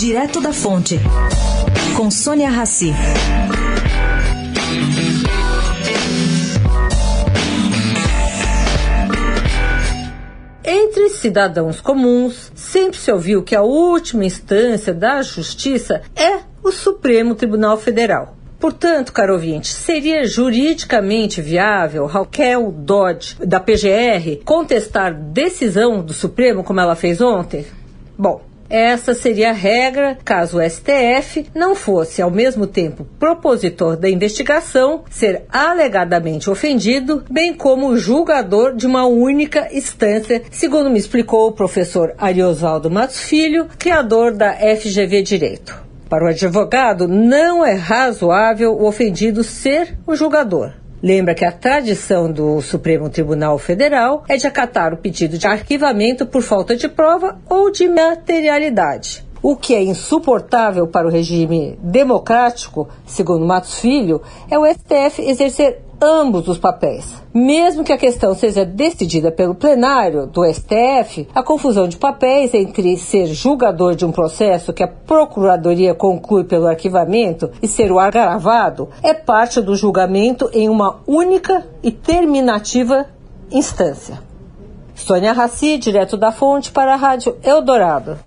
Direto da Fonte, com Sônia Rassi. Entre cidadãos comuns, sempre se ouviu que a última instância da justiça é o Supremo Tribunal Federal. Portanto, caro ouvinte, seria juridicamente viável Raquel Dodge, da PGR, contestar decisão do Supremo como ela fez ontem? Bom, essa seria a regra caso o STF não fosse, ao mesmo tempo, propositor da investigação, ser alegadamente ofendido, bem como julgador de uma única instância, segundo me explicou o professor Ariosvaldo Matos Filho, criador da FGV Direito. Para o advogado, não é razoável o ofendido ser o julgador. Lembra que a tradição do Supremo Tribunal Federal é de acatar o pedido de arquivamento por falta de prova ou de materialidade. O que é insuportável para o regime democrático, segundo Matos Filho, é o STF exercer ambos os papéis. Mesmo que a questão seja decidida pelo plenário do STF, a confusão de papéis entre ser julgador de um processo que a Procuradoria conclui pelo arquivamento e ser o agravado é parte do julgamento em uma única e terminativa instância. Sônia Raci, direto da fonte para a Rádio Eldorado.